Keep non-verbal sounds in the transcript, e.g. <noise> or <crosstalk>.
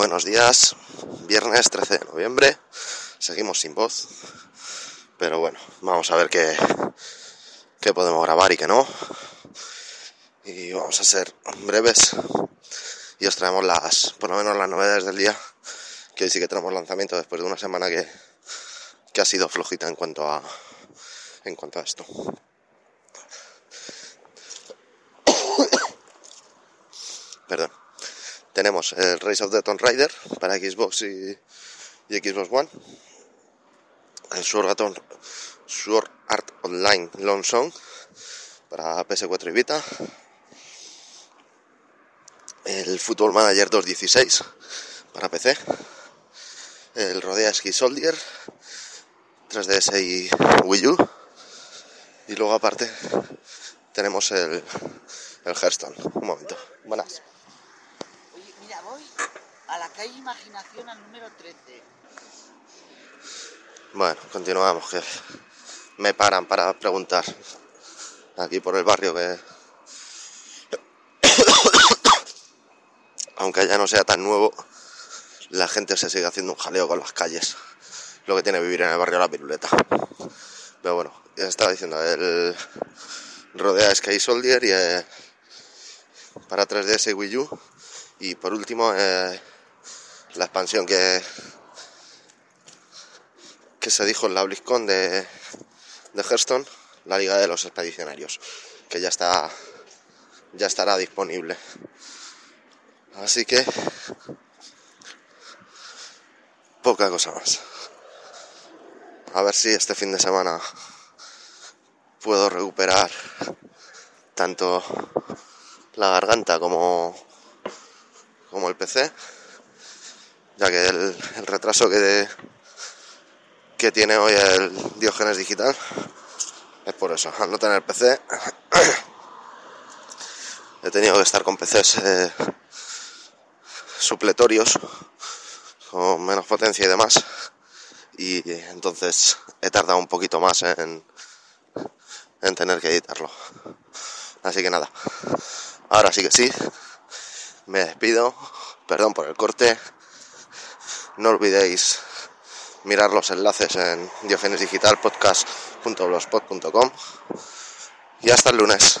Buenos días, viernes 13 de noviembre, seguimos sin voz, pero bueno, vamos a ver qué, qué podemos grabar y qué no. Y vamos a ser breves. Y os traemos las, por lo menos las novedades del día, que hoy sí que tenemos lanzamiento después de una semana que, que ha sido flojita en cuanto a, en cuanto a esto. Perdón tenemos el Race of the Tomb Raider para Xbox y, Xbox One, el Sword Art, Online Long Song para PS4 y Vita, el Football Manager 216 para PC, el Rodea Ski Soldier 3DS y Wii U, y luego aparte tenemos el, el Hearthstone. Un momento, buenas a la calle Imaginación al número 13. Bueno, continuamos, que me paran para preguntar aquí por el barrio que... <coughs> Aunque ya no sea tan nuevo, la gente se sigue haciendo un jaleo con las calles. Lo que tiene vivir en el barrio la piruleta. Pero bueno, ya estaba diciendo, el Rodea Sky Soldier y eh, para 3DS y Wii U. Y por último, eh, la expansión que, que se dijo en la BlizzCon de, de Hearthstone, la Liga de los Expedicionarios, que ya está ya estará disponible. Así que poca cosa más. A ver si este fin de semana puedo recuperar tanto la garganta como como el PC ya que el, retraso que, que tiene hoy el Diógenes digital es por eso, al no tener PC he tenido que estar con PCs eh, supletorios con menos potencia y demás. Y entonces he tardado un poquito más en tener que editarlo. Así que nada. Ahora sí que sí. Me despido. Perdón por el corte no olvidéis mirar los enlaces en diogenesdigitalpodcast.blogspot.com y hasta el lunes.